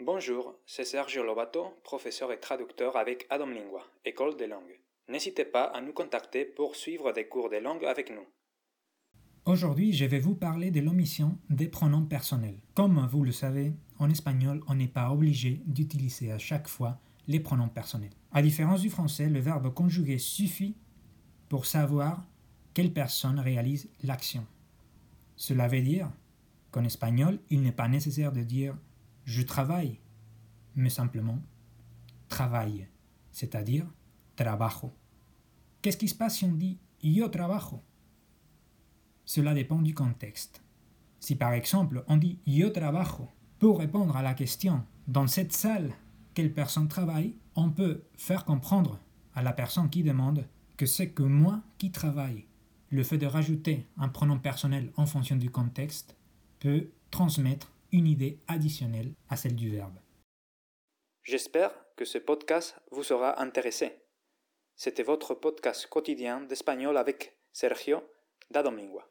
Bonjour, c'est Sergio Lobato, professeur et traducteur avec Adam Lingua, École des langues. N'hésitez pas à nous contacter pour suivre des cours de langue avec nous. Aujourd'hui, je vais vous parler de l'omission des pronoms personnels. Comme vous le savez, en espagnol, on n'est pas obligé d'utiliser à chaque fois les pronoms personnels. À différence du français, le verbe conjugué suffit pour savoir quelle personne réalise l'action. Cela veut dire qu'en espagnol, il n'est pas nécessaire de dire je travaille, mais simplement travaille, c'est-à-dire trabajo. Qu'est-ce qui se passe si on dit yo trabajo? Cela dépend du contexte. Si par exemple on dit yo trabajo pour répondre à la question dans cette salle quelle personne travaille, on peut faire comprendre à la personne qui demande que c'est que moi qui travaille. Le fait de rajouter un pronom personnel en fonction du contexte peut transmettre une idée additionnelle à celle du verbe. J'espère que ce podcast vous sera intéressé. C'était votre podcast quotidien d'espagnol avec Sergio da Domingua.